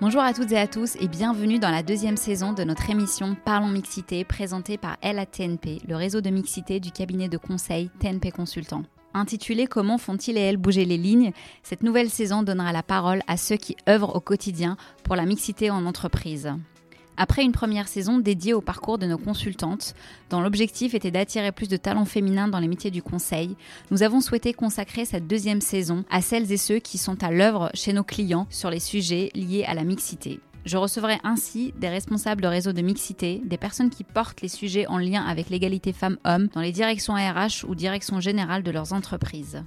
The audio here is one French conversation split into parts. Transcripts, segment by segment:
Bonjour à toutes et à tous et bienvenue dans la deuxième saison de notre émission Parlons Mixité présentée par LATNP, le réseau de mixité du cabinet de conseil TNP Consultant. Intitulée Comment font-ils et elles bouger les lignes cette nouvelle saison donnera la parole à ceux qui œuvrent au quotidien pour la mixité en entreprise. Après une première saison dédiée au parcours de nos consultantes, dont l'objectif était d'attirer plus de talents féminins dans les métiers du conseil, nous avons souhaité consacrer cette deuxième saison à celles et ceux qui sont à l'œuvre chez nos clients sur les sujets liés à la mixité. Je recevrai ainsi des responsables de réseaux de mixité, des personnes qui portent les sujets en lien avec l'égalité femmes-hommes dans les directions RH ou directions générales de leurs entreprises.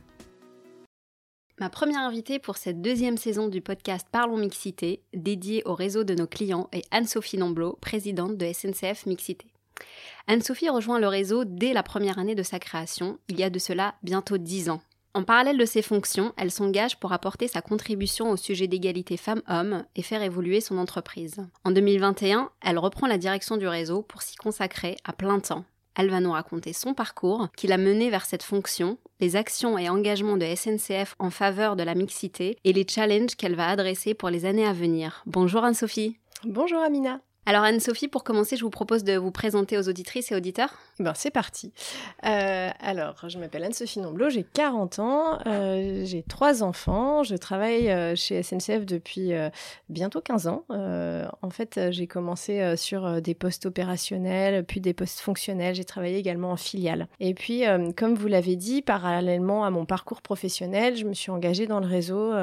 Ma première invitée pour cette deuxième saison du podcast Parlons Mixité, dédiée au réseau de nos clients, est Anne-Sophie Nomblot, présidente de SNCF Mixité. Anne-Sophie rejoint le réseau dès la première année de sa création, il y a de cela bientôt dix ans. En parallèle de ses fonctions, elle s'engage pour apporter sa contribution au sujet d'égalité femmes-hommes et faire évoluer son entreprise. En 2021, elle reprend la direction du réseau pour s'y consacrer à plein temps. Elle va nous raconter son parcours qui l'a mené vers cette fonction, les actions et engagements de SNCF en faveur de la mixité et les challenges qu'elle va adresser pour les années à venir. Bonjour Anne-Sophie. Bonjour Amina. Alors Anne-Sophie, pour commencer, je vous propose de vous présenter aux auditrices et auditeurs. Ben, c'est parti. Euh, alors, je m'appelle Anne-Sophie Nomblot, j'ai 40 ans, euh, j'ai trois enfants, je travaille euh, chez SNCF depuis bientôt 15 ans. en fait, j'ai commencé sur des postes opérationnels, puis des postes fonctionnels, j'ai travaillé également en filiale. Et puis, comme vous l'avez dit, parallèlement à mon parcours professionnel, je me suis engagée dans le réseau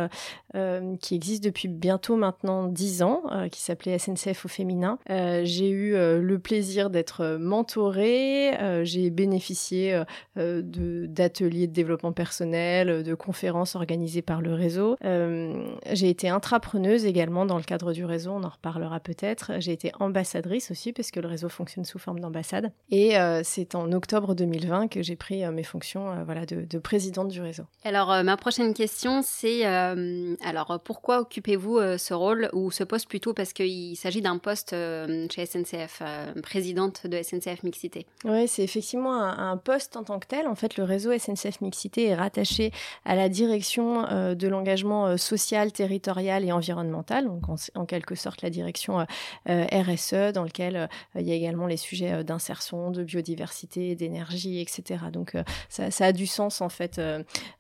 qui existe depuis bientôt maintenant 10 ans, qui s'appelait SNCF au féminin euh, j'ai eu euh, le plaisir d'être mentorée, euh, j'ai bénéficié d'ateliers de, développement personnel, de conférences organisées par le réseau. j'ai été intrapreneuse également dans le cadre du réseau, on en reparlera peut-être. J'ai été ambassadrice aussi parce que le réseau fonctionne sous forme d'ambassade. Et c'est en octobre 2020 que j'ai pris mes fonctions de, de, présidente du réseau. Alors ma prochaine question c'est alors pourquoi occupez-vous ce rôle ou ce poste plutôt? Parce qu'il s'agit d'un poste euh, chez SNCF, euh, présidente de SNCF Mixité. Oui, c'est effectivement un, poste en tant que tel. En fait, le réseau SNCF Mixité est rattaché à la direction euh, de l'engagement social, territorial et environnemental, donc en, quelque sorte la direction RSE, dans lequel il y a également les sujets d'insertion, de biodiversité, d'énergie, etc. Donc ça, a du sens en fait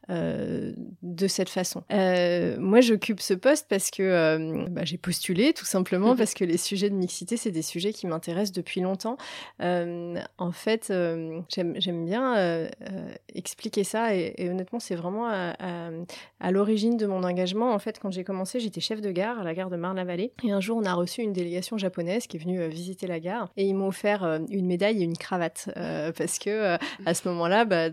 de cette façon. moi, j'occupe ce poste parce que bah, j'ai postulé tout simplement parce que les sujets de mixité c'est des sujets qui m'intéressent depuis longtemps. Euh, en fait, euh, j'aime bien euh, expliquer ça et, honnêtement, c'est vraiment à, l'origine de mon engagement. En fait, quand j'ai commencé, j'étais chef de gare à la gare de Marne-la-Vallée et un jour, on a reçu une délégation japonaise qui est venue visiter la gare et ils m'ont offert une médaille et une cravate parce que à ce moment-là, bah,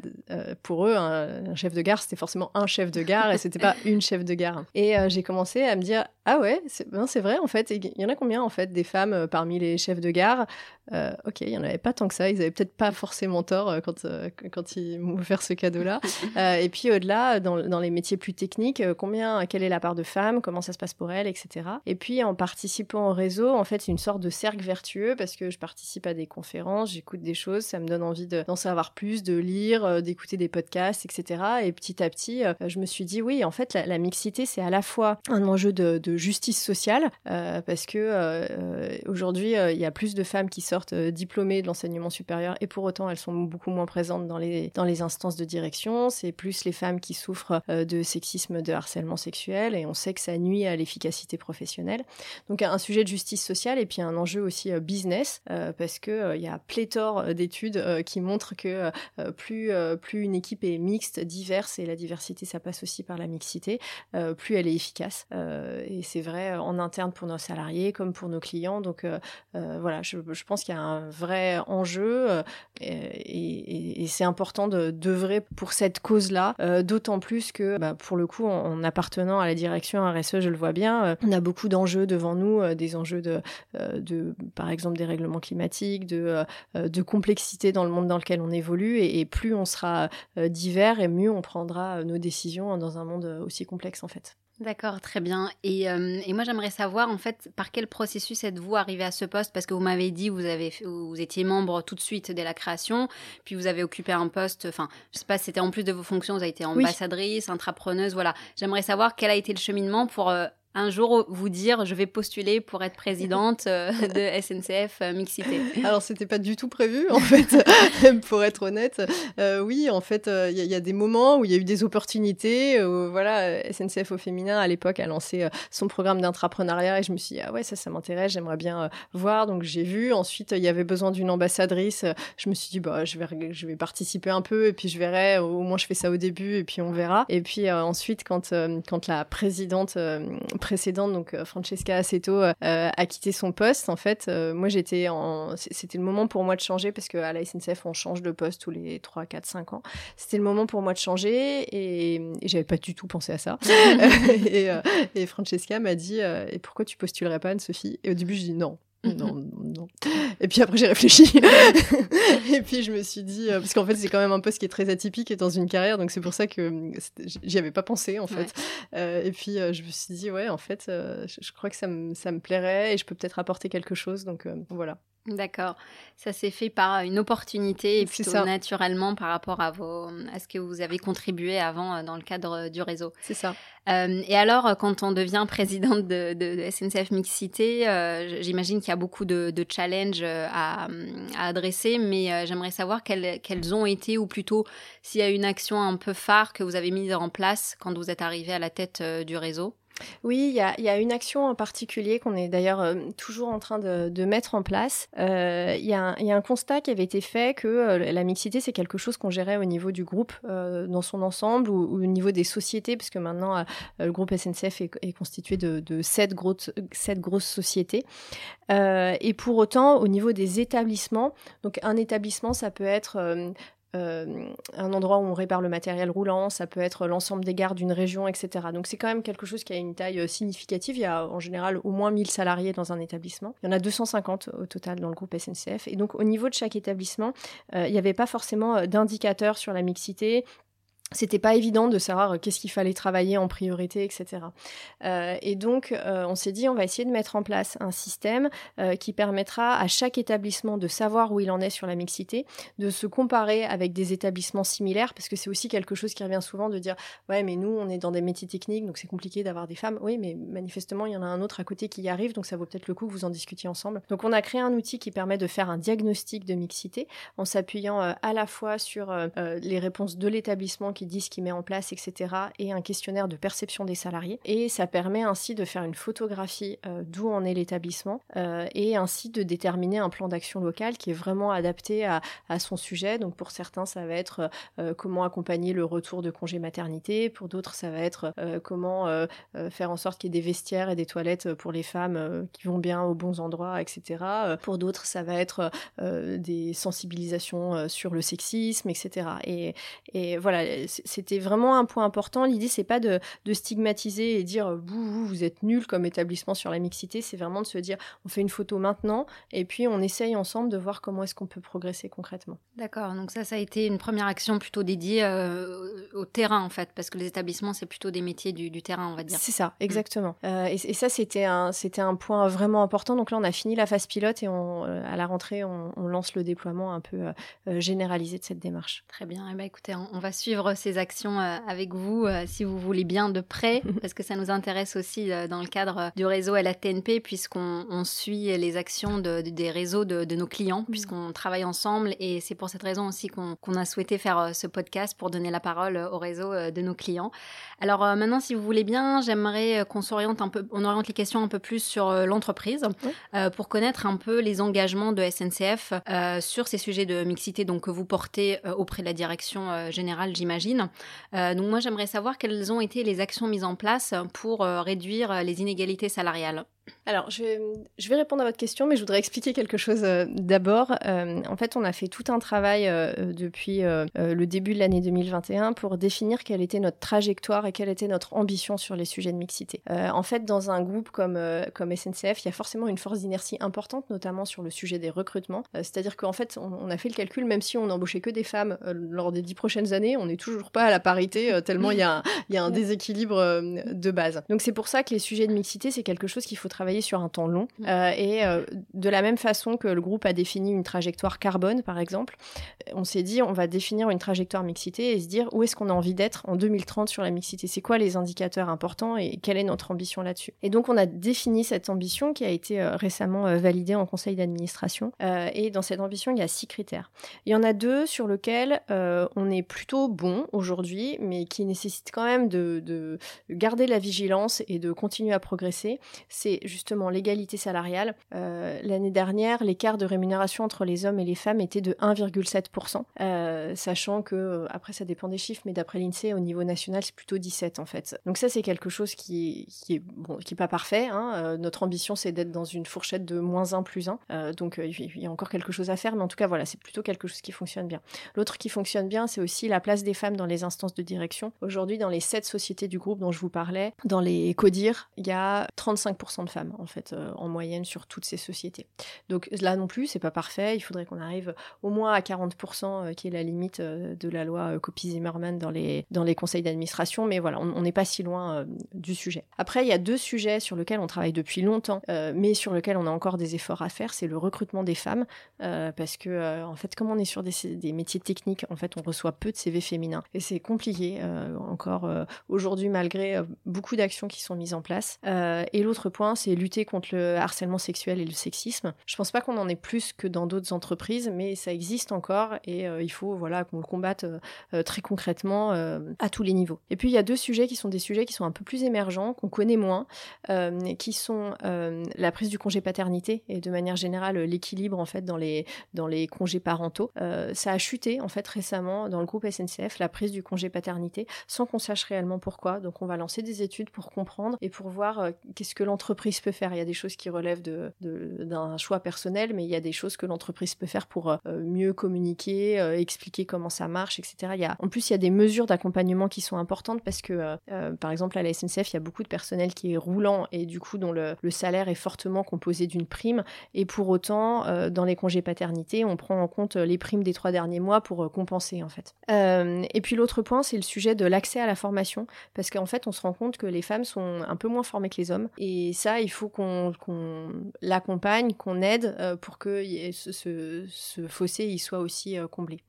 pour eux, un, chef de gare, c'était forcément un chef de gare et c'était pas une chef de gare. Et j'ai commencé à me dire ah ouais, c'est vrai en fait. Il y en a combien en fait des femmes euh, parmi les chefs de gare euh, ok, il n'y en avait pas tant que ça. Ils n'avaient peut-être pas forcément tort euh, quand, quand ils m'ont offert ce cadeau-là. et puis au-delà, dans, dans, les métiers plus techniques, combien, quelle est la part de femmes, comment ça se passe pour elles, etc. Et puis en participant au réseau, en fait, c'est une sorte de cercle vertueux parce que je participe à des conférences, j'écoute des choses, ça me donne envie d'en savoir plus, de lire, d'écouter des podcasts, etc. Et petit à petit, je me suis dit, oui, en fait, la, mixité, c'est à la fois un enjeu de, de justice sociale parce que aujourd'hui, il y a plus de femmes qui sortent euh, diplômées de l'enseignement supérieur et pour autant elles sont beaucoup moins présentes dans les, dans les instances de direction. C'est plus les femmes qui souffrent euh, de sexisme, de harcèlement sexuel et on sait que ça nuit à l'efficacité professionnelle. Donc un sujet de justice sociale et puis un enjeu aussi euh, business parce que il y a pléthore d'études qui montrent que plus, plus une équipe est mixte, diverse et la diversité ça passe aussi par la mixité, plus elle est efficace. et c'est vrai en interne pour nos salariés comme pour nos clients. Donc voilà, je, pense qu'il y a un vrai enjeu euh, et, c'est important d'œuvrer pour cette cause-là, euh, d'autant plus que bah, pour le coup, en, appartenant à la direction RSE, je le vois bien, euh, on a beaucoup d'enjeux devant nous, des enjeux de, par exemple, des règlements climatiques, de complexité dans le monde dans lequel on évolue et, plus on sera divers et mieux on prendra nos décisions dans un monde aussi complexe en fait. D'accord, très bien. Et, euh, et moi, j'aimerais savoir, en fait, par quel processus êtes-vous arrivé à ce poste? Parce que vous m'avez dit, vous, avez, vous étiez membre tout de suite dès la création, puis vous avez occupé un poste, enfin, je sais pas c'était en plus de vos fonctions, vous avez été ambassadrice, intrapreneuse, voilà. J'aimerais savoir quel a été le cheminement pour euh, un jour vous dire je vais postuler pour être présidente euh, de SNCF euh, Mixité Alors c'était pas du tout prévu en fait, pour être honnête. Euh, oui, en fait, il y, a des moments où il y a eu des opportunités. Voilà, SNCF au féminin à l'époque a lancé son programme d'entrepreneuriat et je me suis dit ah ouais ça ça m'intéresse, j'aimerais bien voir. Donc j'ai vu. Ensuite il y avait besoin d'une ambassadrice. Je me suis dit bah je vais je vais participer un peu et puis je verrai. Au moins je fais ça au début et puis on verra. Et puis ensuite quand quand la présidente précédente, donc euh, Francesca Aceto, euh, a quitté son poste, en fait, euh, moi j'étais en. C'était le moment pour moi de changer parce qu'à la SNCF, on change de poste tous les 3, 4, 5 ans. C'était le moment pour moi de changer et, et j'avais pas du tout pensé à ça. et, et, Francesca m'a dit Et pourquoi tu postulerais pas, Anne-Sophie? Et au début, je dis non. Non, non. Et puis après, j'ai réfléchi. et puis, je me suis dit, euh, parce qu'en fait, c'est quand même un poste qui est très atypique et dans une carrière, donc c'est pour ça que euh, j'y avais pas pensé, en fait. Euh, et puis, je me suis dit, ouais, en fait, je, crois que ça me, ça me plairait et je peux peut-être apporter quelque chose, donc voilà. D'accord. Ça s'est fait par une opportunité et plutôt naturellement par rapport à, vos, à ce que vous avez contribué avant dans le cadre du réseau. C'est ça. Euh, et alors, quand on devient présidente de, de, SNCF Mixité, euh, j'imagine qu'il y a beaucoup de, de challenges euh, à, à, adresser, mais j'aimerais savoir quelles, quelles, ont été, ou plutôt s'il y a une action un peu phare que vous avez mise en place quand vous êtes arrivé à la tête du réseau. Oui, il y a, une action en particulier qu'on est d'ailleurs euh, toujours en train de, mettre en place. Euh, il y, a un constat qui avait été fait que euh, la mixité, c'est quelque chose qu'on gérait au niveau du groupe dans son ensemble ou, au niveau des sociétés, puisque maintenant le groupe SNCF est, constitué de, sept, grosses, sept grosses sociétés. et pour autant, au niveau des établissements, donc un établissement, ça peut être euh, un endroit où on répare le matériel roulant, ça peut être l'ensemble des gares d'une région, etc. Donc c'est quand même quelque chose qui a une taille euh, significative. Il y a en général au moins 1000 salariés dans un établissement. Il y en a 250 au total dans le groupe SNCF. Et donc au niveau de chaque établissement, euh, il n'y avait pas forcément d'indicateurs sur la mixité c'était pas évident de savoir euh, qu'est-ce qu'il fallait travailler en priorité, etc. Euh, et donc, euh, on s'est dit, on va essayer de mettre en place un système qui permettra à chaque établissement de savoir où il en est sur la mixité, de se comparer avec des établissements similaires, parce que c'est aussi quelque chose qui revient souvent de dire, ouais, mais nous, on est dans des métiers techniques, donc c'est compliqué d'avoir des femmes. Oui, mais manifestement, il y en a un autre à côté qui y arrive, donc ça vaut peut-être le coup que vous en discutiez ensemble. Donc, on a créé un outil qui permet de faire un diagnostic de mixité en s'appuyant à la fois sur les réponses de l'établissement qui ce qu'il met en place, etc., et un questionnaire de perception des salariés. Et ça permet ainsi de faire une photographie euh, d'où en est l'établissement euh, et ainsi de déterminer un plan d'action local qui est vraiment adapté à, son sujet. Donc pour certains, ça va être euh, comment accompagner le retour de congé maternité. Pour d'autres, ça va être comment faire en sorte qu'il y ait des vestiaires et des toilettes pour les femmes qui vont bien aux bons endroits, etc. pour d'autres, ça va être des sensibilisations sur le sexisme, etc. Et, et voilà, c'était vraiment un point important. L'idée, c'est pas de, stigmatiser et dire vous, vous, vous êtes nul comme établissement sur la mixité. C'est vraiment de se dire on fait une photo maintenant et puis on essaye ensemble de voir comment est-ce qu'on peut progresser concrètement. D'accord. Donc ça, ça a été une première action plutôt dédiée euh, au terrain en fait, parce que les établissements, c'est plutôt des métiers du, terrain, on va dire. C'est ça, mm. exactement. Euh, et, ça, c'était un, c'était un point vraiment important. Donc là, on a fini la phase pilote et on, euh, à la rentrée, on, lance le déploiement un peu généralisé de cette démarche. Très bien. Et eh ben, écoutez, on, on va suivre ces actions euh, avec vous, euh, si vous voulez bien, de près, parce que ça nous intéresse aussi euh, dans le cadre du réseau LATNP, puisqu'on suit les actions des réseaux de, nos clients, mm. puisqu'on travaille ensemble. Et c'est pour cette raison aussi qu'on a souhaité faire ce podcast pour donner la parole au réseau de nos clients. Alors maintenant, si vous voulez bien, j'aimerais qu'on s'oriente un peu, on oriente les questions un peu plus sur l'entreprise, pour connaître un peu les engagements de SNCF sur ces sujets de mixité donc, que vous portez auprès de la direction générale, j'imagine. Euh, donc moi j'aimerais savoir quelles ont été les actions mises en place pour euh, réduire les inégalités salariales. Alors, je vais, répondre à votre question, mais je voudrais expliquer quelque chose euh, d'abord. Euh, en fait, on a fait tout un travail euh, depuis le début de l'année 2021 pour définir quelle était notre trajectoire et quelle était notre ambition sur les sujets de mixité. en fait, dans un groupe comme, comme SNCF, il y a forcément une force d'inertie importante, notamment sur le sujet des recrutements. C'est-à-dire qu'en fait, on, a fait le calcul, même si on n'embauchait que des femmes lors des dix prochaines années, on n'est toujours pas à la parité, tellement il y a, il y a un déséquilibre de base. Donc c'est pour ça que les sujets de mixité, c'est quelque chose qu'il faut travailler sur un temps long. Mmh. et de la même façon que le groupe a défini une trajectoire carbone, par exemple, on s'est dit on va définir une trajectoire mixité et se dire où est-ce qu'on a envie d'être en 2030 sur la mixité? C'est quoi les indicateurs importants et quelle est notre ambition là-dessus? Et donc on a défini cette ambition qui a été récemment validée en conseil d'administration. et dans cette ambition, il y a six critères. Il y en a deux sur lesquels on est plutôt bon aujourd'hui, mais qui nécessitent quand même de, garder la vigilance et de continuer à progresser. C'est justement l'égalité salariale. L'année dernière, l'écart de rémunération entre les hommes et les femmes était de 1,7%, euh, sachant que, euh, après ça dépend des chiffres, mais d'après l'INSEE, au niveau national, c'est plutôt 17 en fait. Donc ça, c'est quelque chose qui, qui est, bon, qui est pas parfait. Hein. Euh, notre ambition, c'est d'être dans une fourchette de moins 1 plus 1. donc il y a encore quelque chose à faire, mais en tout cas, voilà, c'est plutôt quelque chose qui fonctionne bien. L'autre qui fonctionne bien, c'est aussi la place des femmes dans les instances de direction. Aujourd'hui, dans les 7 sociétés du groupe dont je vous parlais, dans les CODIR, il y a 35% de femmes, en fait, en moyenne sur toutes ces sociétés. Donc là non plus, c'est pas parfait. Il faudrait qu'on arrive au moins à 40%, euh, qui est la limite euh, de la loi euh, Copy-Zimmerman dans les, dans les conseils d'administration. Mais voilà, on n'est pas si loin du sujet. Après, il y a deux sujets sur lesquels on travaille depuis longtemps, mais sur lesquels on a encore des efforts à faire. C'est le recrutement des femmes, parce que en fait, comme on est sur des, métiers techniques, en fait, on reçoit peu de CV féminins et c'est compliqué encore aujourd'hui malgré beaucoup d'actions qui sont mises en place. et l'autre point, c'est lutter contre le harcèlement sexuel et le sexisme. Je pense pas qu'on en ait plus que dans d'autres entreprises, mais ça existe encore et euh, il faut voilà qu'on le combatte euh, euh, très concrètement à tous les niveaux. Et puis il y a deux sujets qui sont des sujets qui sont un peu plus émergents, qu'on connaît moins, qui sont la prise du congé paternité et de manière générale l'équilibre en fait dans les dans les congés parentaux. ça a chuté en fait récemment dans le groupe SNCF la prise du congé paternité sans qu'on sache réellement pourquoi. Donc on va lancer des études pour comprendre et pour voir qu'est-ce que l'entreprise peut faire. Il y a des choses qui relèvent d'un choix personnel, mais il y a des choses que l'entreprise peut faire pour mieux communiquer, euh, expliquer comment ça marche, etc. En plus, il y a des mesures d'accompagnement qui sont importantes parce que, euh, euh, par exemple, à la SNCF, il y a beaucoup de personnel qui est roulant et du coup dont le, salaire est fortement composé d'une prime. Et pour autant, dans les congés paternité, on prend en compte les primes des trois derniers mois pour compenser en fait. et puis l'autre point, c'est le sujet de l'accès à la formation parce qu'en fait, on se rend compte que les femmes sont un peu moins formées que les hommes. Et ça, il faut qu'on l'accompagne, qu'on aide pour que ce, ce, ce fossé il soit aussi euh, comblé.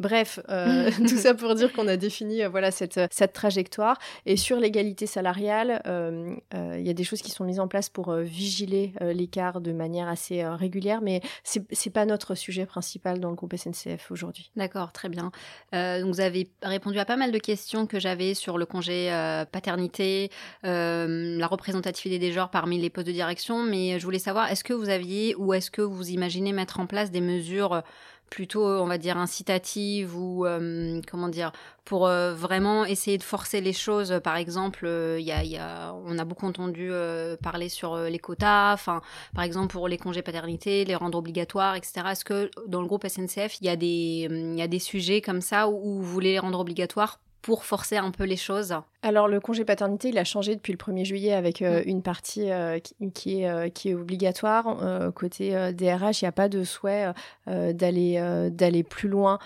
Bref, euh, tout ça pour dire qu'on a défini euh, voilà cette, cette trajectoire. Et sur l'égalité salariale, il y a des choses qui sont mises en place pour vigiler l'écart de manière assez régulière, mais c'est pas notre sujet principal dans le groupe SNCF aujourd'hui. D'accord, très bien. vous avez répondu à pas mal de questions que j'avais sur le congé paternité, la représentativité des genres parmi les postes de direction, mais je voulais savoir, est-ce que vous aviez ou est-ce que vous imaginez mettre en place des mesures plutôt, on va dire, incitative ou euh, comment dire, pour euh, vraiment essayer de forcer les choses? Par exemple, euh, y, y, a, on a beaucoup entendu parler sur les quotas, enfin, par exemple pour les congés paternité, les rendre obligatoires, etc. Est-ce que dans le groupe SNCF, il y a des, y a des sujets comme ça où vous voulez les rendre obligatoires pour forcer un peu les choses? Alors le congé paternité, il a changé depuis le 1er juillet avec euh, une partie euh, qui, est, euh, qui est obligatoire. côté DRH, il n'y a pas de souhait d'aller d'aller plus loin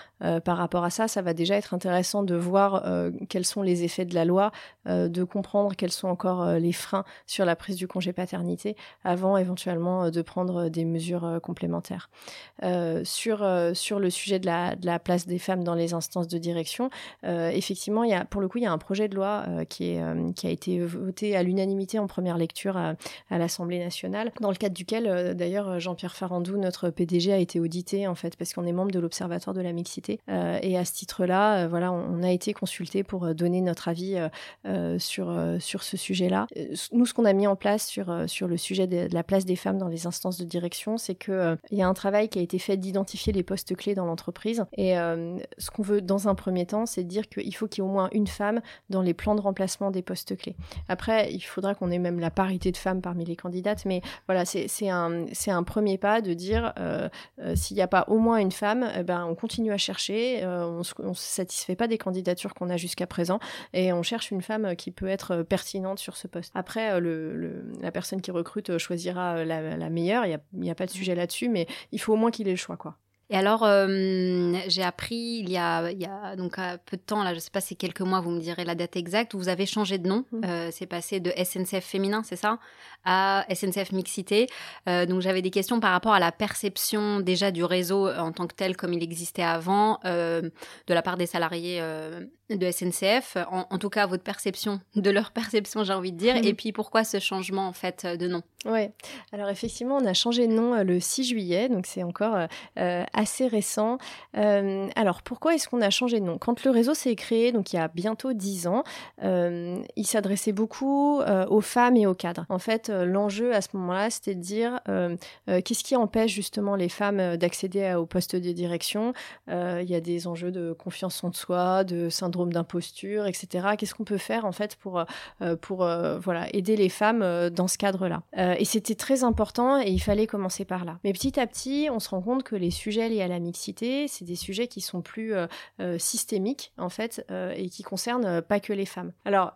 par rapport à ça. Ça va déjà être intéressant de voir quels sont les effets de la loi, de comprendre quels sont encore les freins sur la prise du congé paternité avant éventuellement de prendre des mesures complémentaires. sur, sur le sujet de la, de la place des femmes dans les instances de direction, effectivement, il y a, pour le coup, il y a un projet de loi qui, est, euh, qui a été voté à l'unanimité en première lecture à, l'Assemblée nationale, dans le cadre duquel euh, d'ailleurs Jean-Pierre Farandou, notre PDG, a été audité en fait parce qu'on est membre de l'Observatoire de la mixité. et à ce titre-là, voilà, on, a été consulté pour donner notre avis sur, sur ce sujet-là. Nous, ce qu'on a mis en place sur, sur le sujet de, la place des femmes dans les instances de direction, c'est qu'il il y a un travail qui a été fait d'identifier les postes clés dans l'entreprise. Et ce qu'on veut dans un premier temps, c'est dire qu'il faut qu'il y ait au moins une femme dans les plans de remplacement des postes clés. Après, il faudra qu'on ait même la parité de femmes parmi les candidates, mais voilà, c'est un, un premier pas de dire euh, euh, s'il n'y a pas au moins une femme, eh ben, on continue à chercher, euh, on ne se satisfait pas des candidatures qu'on a jusqu'à présent, et on cherche une femme qui peut être pertinente sur ce poste. Après, le, la personne qui recrute choisira la, meilleure, il n'y a, a, pas de sujet là-dessus, mais il faut au moins qu'il ait le choix. quoi. Et alors, euh, j'ai appris il y, a, il y a donc peu de temps, là, je ne sais pas, c'est quelques mois, vous me direz la date exacte, où vous avez changé de nom. Mmh. Euh, c'est passé de SNCF féminin, c'est ça, à SNCF mixité. Euh, donc, j'avais des questions par rapport à la perception déjà du réseau en tant que tel, comme il existait avant, de la part des salariés de SNCF, en, tout cas votre perception, de leur perception j'ai envie de dire, et puis pourquoi ce changement en fait de nom Oui, alors effectivement on a changé de nom le 6 juillet, donc c'est encore assez récent. Euh, alors, pourquoi est-ce qu'on a changé de nom? Quand le réseau s'est créé, donc il y a bientôt dix ans, euh, il s'adressait beaucoup euh, aux femmes et aux cadres. En fait, l'enjeu à ce moment-là, c'était de dire qu'est-ce qui empêche justement les femmes d'accéder au poste de direction? Il y a des enjeux de confiance en soi, de syndrome d'imposture, etc. Qu'est-ce qu'on peut faire en fait pour, pour voilà, aider les femmes dans ce cadre-là? Et c'était très important et il fallait commencer par là. Mais petit à petit, on se rend compte que les sujets liés à la mixité, c'est des sujets qui sont plus euh, euh, systémiques en fait euh, et qui concernent pas que les femmes. Alors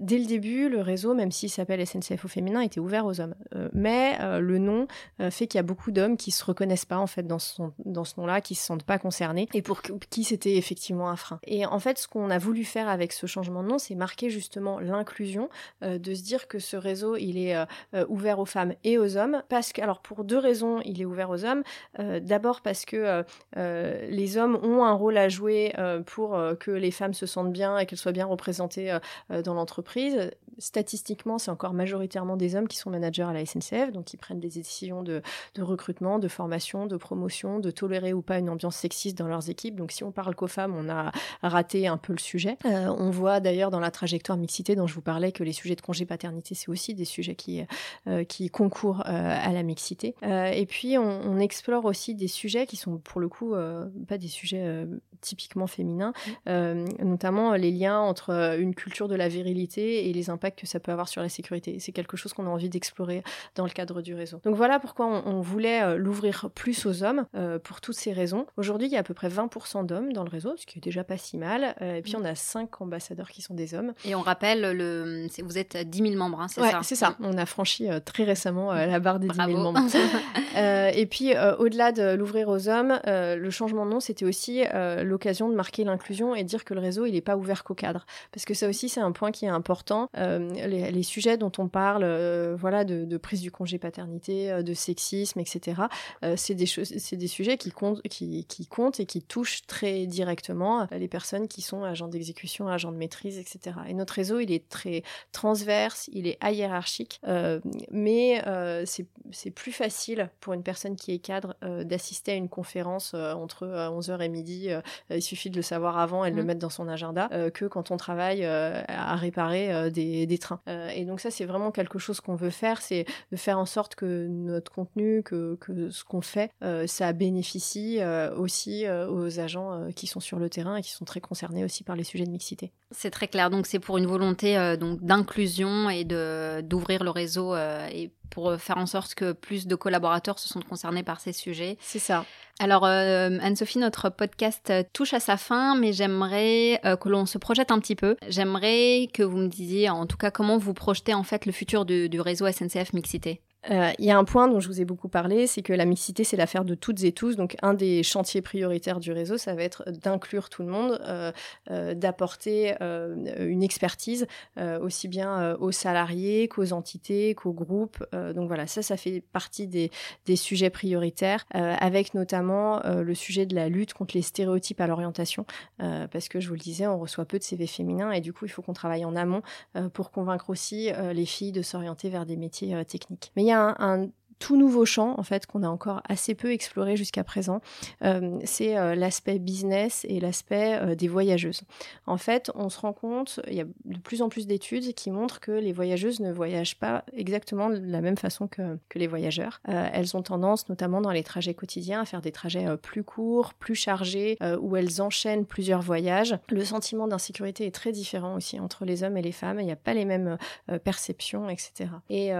dès le début, le réseau, même s'il s'appelle SNCF au féminin, était ouvert aux hommes, mais le nom fait qu'il y a beaucoup d'hommes qui se reconnaissent pas en fait dans ce, dans ce nom-là, qui se sentent pas concernés et pour qui c'était effectivement un frein. Et en fait, ce qu'on a voulu faire avec ce changement de nom, c'est marquer justement l'inclusion, de se dire que ce réseau, il est ouvert aux femmes et aux hommes, parce que, alors pour deux raisons, il est ouvert aux hommes. D'abord parce que euh, euh, les hommes ont un rôle à jouer euh, pour que les femmes se sentent bien et qu'elles soient bien représentées dans l'entreprise. Statistiquement, c'est encore majoritairement des hommes qui sont managers à la SNCF, donc qui prennent des décisions de, recrutement, de formation, de promotion, de tolérer ou pas une ambiance sexiste dans leurs équipes. Donc si on parle qu'aux femmes, on a raté un peu le sujet. on voit d'ailleurs dans la trajectoire mixité dont je vous parlais que les sujets de congé paternité, c'est aussi des sujets qui, qui concourent à la mixité. et puis on, explore aussi des sujets qui sont pour le coup euh, pas des sujets euh, typiquement féminins, mmh. euh, notamment les liens entre une culture de la virilité et les impacts que ça peut avoir sur la sécurité. C'est quelque chose qu'on a envie d'explorer dans le cadre du réseau. Donc voilà pourquoi on, voulait l'ouvrir plus aux hommes, pour toutes ces raisons. Aujourd'hui, il y a à peu près 20% d'hommes dans le réseau, ce qui est déjà pas si mal. et puis mmh. on a 5 ambassadeurs qui sont des hommes. Et on rappelle, le, vous êtes 10 000 membres, hein, c'est ouais, ça c'est ça. On a franchi très récemment la barre des 10 000 membres. et puis au-delà de l'ouvrir aux hommes, euh, le changement de nom, c'était aussi euh, l'occasion de marquer l'inclusion et dire que le réseau, il n'est pas ouvert qu'aux cadres. Parce que ça aussi, c'est un point qui est important. Euh, les, sujets dont on parle, voilà, de, prise du congé paternité, de sexisme, etc., c'est des, des sujets qui comptent, qui, qui, comptent et qui touchent très directement les personnes qui sont agents d'exécution, agents de maîtrise, etc. Et notre réseau, il est très transverse, il est hiérarchique, mais c'est plus facile pour une personne qui est cadre d'assister à une conférence euh, entre 11h euh, et midi, euh, il suffit de le savoir avant et de le mmh. mettre dans son agenda, que quand on travaille à réparer des, trains. et donc ça, c'est vraiment quelque chose qu'on veut faire, c'est de faire en sorte que notre contenu, que, ce qu'on fait, ça bénéficie aussi aux agents qui sont sur le terrain et qui sont très concernés aussi par les sujets de mixité. C'est très clair. Donc c'est pour une volonté donc d'inclusion et de d'ouvrir le réseau et pour euh, faire en sorte que plus de collaborateurs se sentent concernés par ces sujets. C'est ça. Alors, euh, Anne-Sophie, notre podcast touche à sa fin, mais j'aimerais euh, que l'on se projette un petit peu. J'aimerais que vous me disiez, en tout cas, comment vous projetez en fait le futur du, du réseau SNCF Mixité? Euh, il y a un point dont je vous ai beaucoup parlé, c'est que la mixité, c'est l'affaire de toutes et tous. Donc, un des chantiers prioritaires du réseau, ça va être d'inclure tout le monde, euh, euh, d'apporter une expertise aussi bien aux salariés qu'aux entités, qu'aux groupes. donc voilà, ça, ça fait partie des, des sujets prioritaires, avec notamment le sujet de la lutte contre les stéréotypes à l'orientation, parce que je vous le disais, on reçoit peu de CV féminins et du coup, il faut qu'on travaille en amont pour convaincre aussi les filles de s'orienter vers des métiers techniques. Mais il y a un, un tout nouveau champ en fait qu'on a encore assez peu exploré jusqu'à présent. Euh, c'est euh, l'aspect business et l'aspect euh, des voyageuses. En fait, on se rend compte, il y a de plus en plus d'études qui montrent que les voyageuses ne voyagent pas exactement de la même façon que, que les voyageurs. elles ont tendance, notamment dans les trajets quotidiens, à faire des trajets plus courts, plus chargés, où elles enchaînent plusieurs voyages. Le sentiment d'insécurité est très différent aussi entre les hommes et les femmes. Il n'y a pas les mêmes perceptions, etc. Et,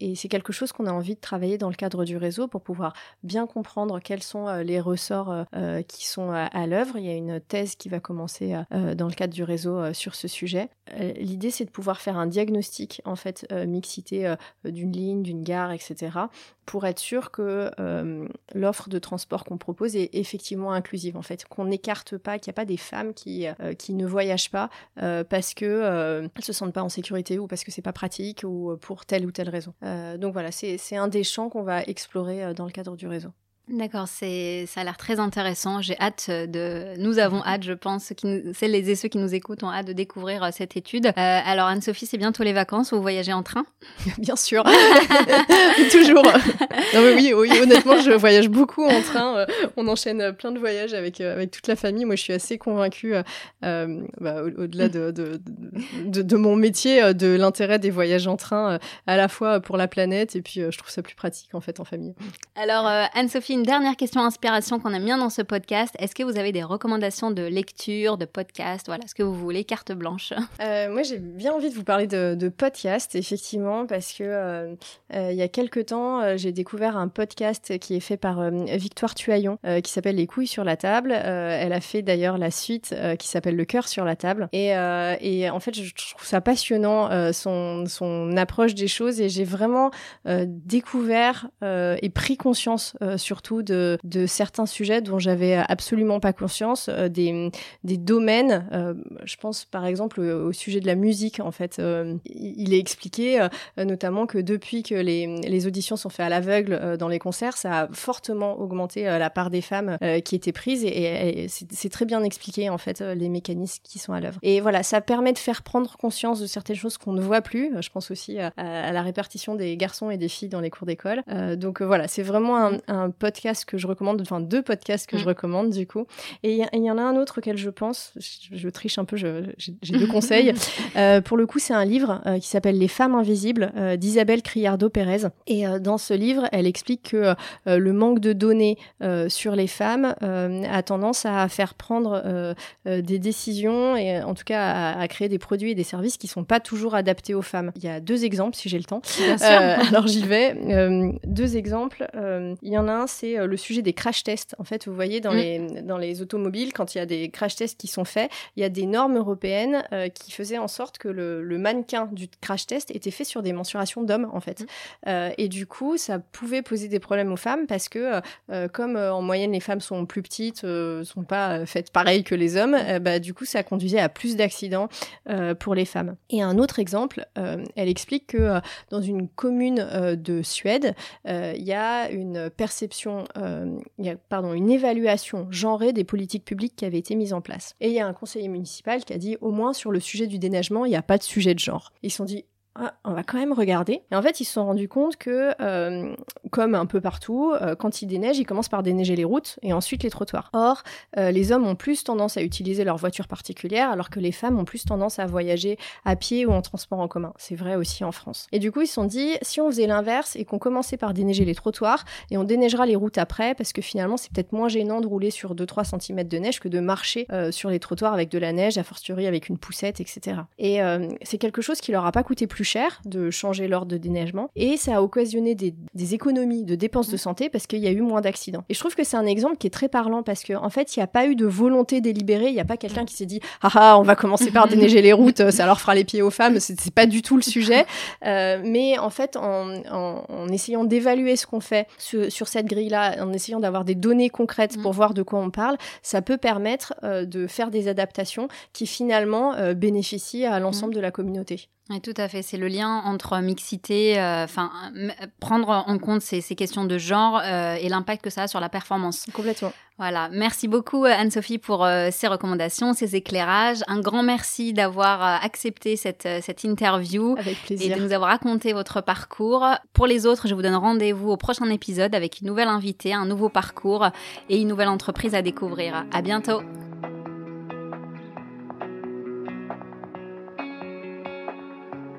et c'est quelque chose qu'on a envie de travailler travailler dans le cadre du réseau pour pouvoir bien comprendre quels sont les ressorts qui sont à, l'œuvre. Il y a une thèse qui va commencer dans le cadre du réseau sur ce sujet. L'idée, c'est de pouvoir faire un diagnostic, en fait, mixité d'une ligne, d'une gare, etc., pour être sûr que l'offre de transport qu'on propose est effectivement inclusive, en fait, qu'on n'écarte pas, qu'il n'y a pas des femmes qui, qui ne voyagent pas parce que elles se sentent pas en sécurité ou parce que c'est pas pratique ou pour telle ou telle raison. donc voilà, c'est un des champs qu'on va explorer dans le cadre du réseau. D'accord, c'est ça a l'air très intéressant. J'ai hâte de, nous avons hâte, je pense, qui, celles et ceux qui nous écoutent ont hâte de découvrir euh, cette étude. Euh, alors Anne-Sophie, c'est bientôt les vacances. Vous voyagez en train? Bien sûr, toujours. Non mais oui, oui, honnêtement, je voyage beaucoup en train. Euh, on enchaîne plein de voyages avec avec toute la famille. Moi, je suis assez convaincue, bah, au-delà de de, de, de, mon métier, de l'intérêt des voyages en train, à la fois pour la planète et puis je trouve ça plus pratique en fait en famille. Alors Anne-Sophie une dernière question inspiration qu'on aime bien dans ce podcast. Est-ce que vous avez des recommandations de lecture, de podcast Voilà, ce que vous voulez, carte blanche? Euh, moi, j'ai bien envie de vous parler de, de podcast, effectivement, parce que euh, euh, il y a quelques temps, j'ai découvert un podcast qui est fait par Victoire Tuaillon, qui s'appelle Les couilles sur la table. elle a fait d'ailleurs la suite qui s'appelle Le cœur sur la table. Et, en fait, je trouve ça passionnant, son approche des choses, et j'ai vraiment découvert et pris conscience surtout de, certains sujets dont j'avais absolument pas conscience, euh, des, des domaines. Euh, je pense par exemple au, sujet de la musique. En fait, euh, il est expliqué notamment que depuis que les, les auditions sont faites à l'aveugle dans les concerts, ça a fortement augmenté la part des femmes qui étaient prises et, c'est très bien expliqué en fait les mécanismes qui sont à l'œuvre. Et voilà, ça permet de faire prendre conscience de certaines choses qu'on ne voit plus. Je pense aussi à, la répartition des garçons et des filles dans les cours d'école. donc voilà, c'est vraiment un, un que je recommande, enfin deux podcasts que je mm. recommande du coup. Et il y, en a un autre auquel je pense, je, triche un peu, j'ai deux conseils. Euh, pour le coup, c'est un livre euh, qui s'appelle Les femmes invisibles euh, d'Isabelle Criardo-Pérez. Et dans ce livre, elle explique que le manque de données sur les femmes a tendance à faire prendre des décisions et en tout cas à, à, créer des produits et des services qui sont pas toujours adaptés aux femmes. Il y a deux exemples si j'ai le temps. alors j'y vais. deux exemples. Il y en a un, c'est euh, le sujet des crash tests. En fait, vous voyez dans, mm. les, dans les automobiles, quand il y a des crash tests qui sont faits, il y a des normes européennes euh, qui faisaient en sorte que le, mannequin du crash test était fait sur des mensurations d'hommes, en fait. Mm. Euh, et du coup, ça pouvait poser des problèmes aux femmes parce que, comme en moyenne les femmes sont plus petites, sont pas faites pareil que les hommes, bah, du coup, ça conduisait à plus d'accidents pour les femmes. Et un autre exemple, elle explique que dans une commune de Suède, il y a une perception euh, il y a, pardon, une évaluation genrée des politiques publiques qui avaient été mises en place. Et il y a un conseiller municipal qui a dit au moins sur le sujet du déneigement, il n'y a pas de sujet de genre. Ils se sont dit ah, on va quand même regarder. Et en fait, ils se sont rendus compte que, euh, comme un peu partout, euh, quand ils déneigent, ils commencent par déneiger les routes et ensuite les trottoirs. Or, euh, les hommes ont plus tendance à utiliser leur voiture particulière, alors que les femmes ont plus tendance à voyager à pied ou en transport en commun. C'est vrai aussi en France. Et du coup, ils se sont dit, si on faisait l'inverse et qu'on commençait par déneiger les trottoirs, et on déneigera les routes après, parce que finalement, c'est peut-être moins gênant de rouler sur 2-3 cm de neige que de marcher sur les trottoirs avec de la neige, a fortiori avec une poussette, etc. Et c'est quelque chose qui leur a pas coûté plus cher de changer l'ordre de déneigement et ça a occasionné des, économies de dépenses de mmh. santé parce qu'il y a eu moins d'accidents. Et je trouve que c'est un exemple qui est très parlant parce qu'en en fait, il n'y a pas eu de volonté délibérée, il n'y a pas quelqu'un qui s'est dit ah ah, on va commencer par déneiger les routes, ça leur fera les pieds aux femmes, c'est pas du tout le sujet. Euh, mais en fait, en, essayant d'évaluer ce qu'on fait sur, cette grille-là, en essayant d'avoir des données concrètes pour mmh. voir de quoi on parle, ça peut permettre euh, de faire des adaptations qui finalement euh, bénéficient à l'ensemble mmh. de la communauté. Oui, tout à fait. C'est le lien entre mixité, euh, enfin, prendre en compte ces, questions de genre euh, et l'impact que ça a sur la performance. Complètement. Voilà. Merci beaucoup, euh, Anne-Sophie, pour ces recommandations, ces éclairages. Un grand merci d'avoir accepté cette, cette interview. Avec plaisir. Et de nous avoir raconté votre parcours. Pour les autres, je vous donne rendez-vous au prochain épisode avec une nouvelle invitée, un nouveau parcours et une nouvelle entreprise à découvrir. À bientôt.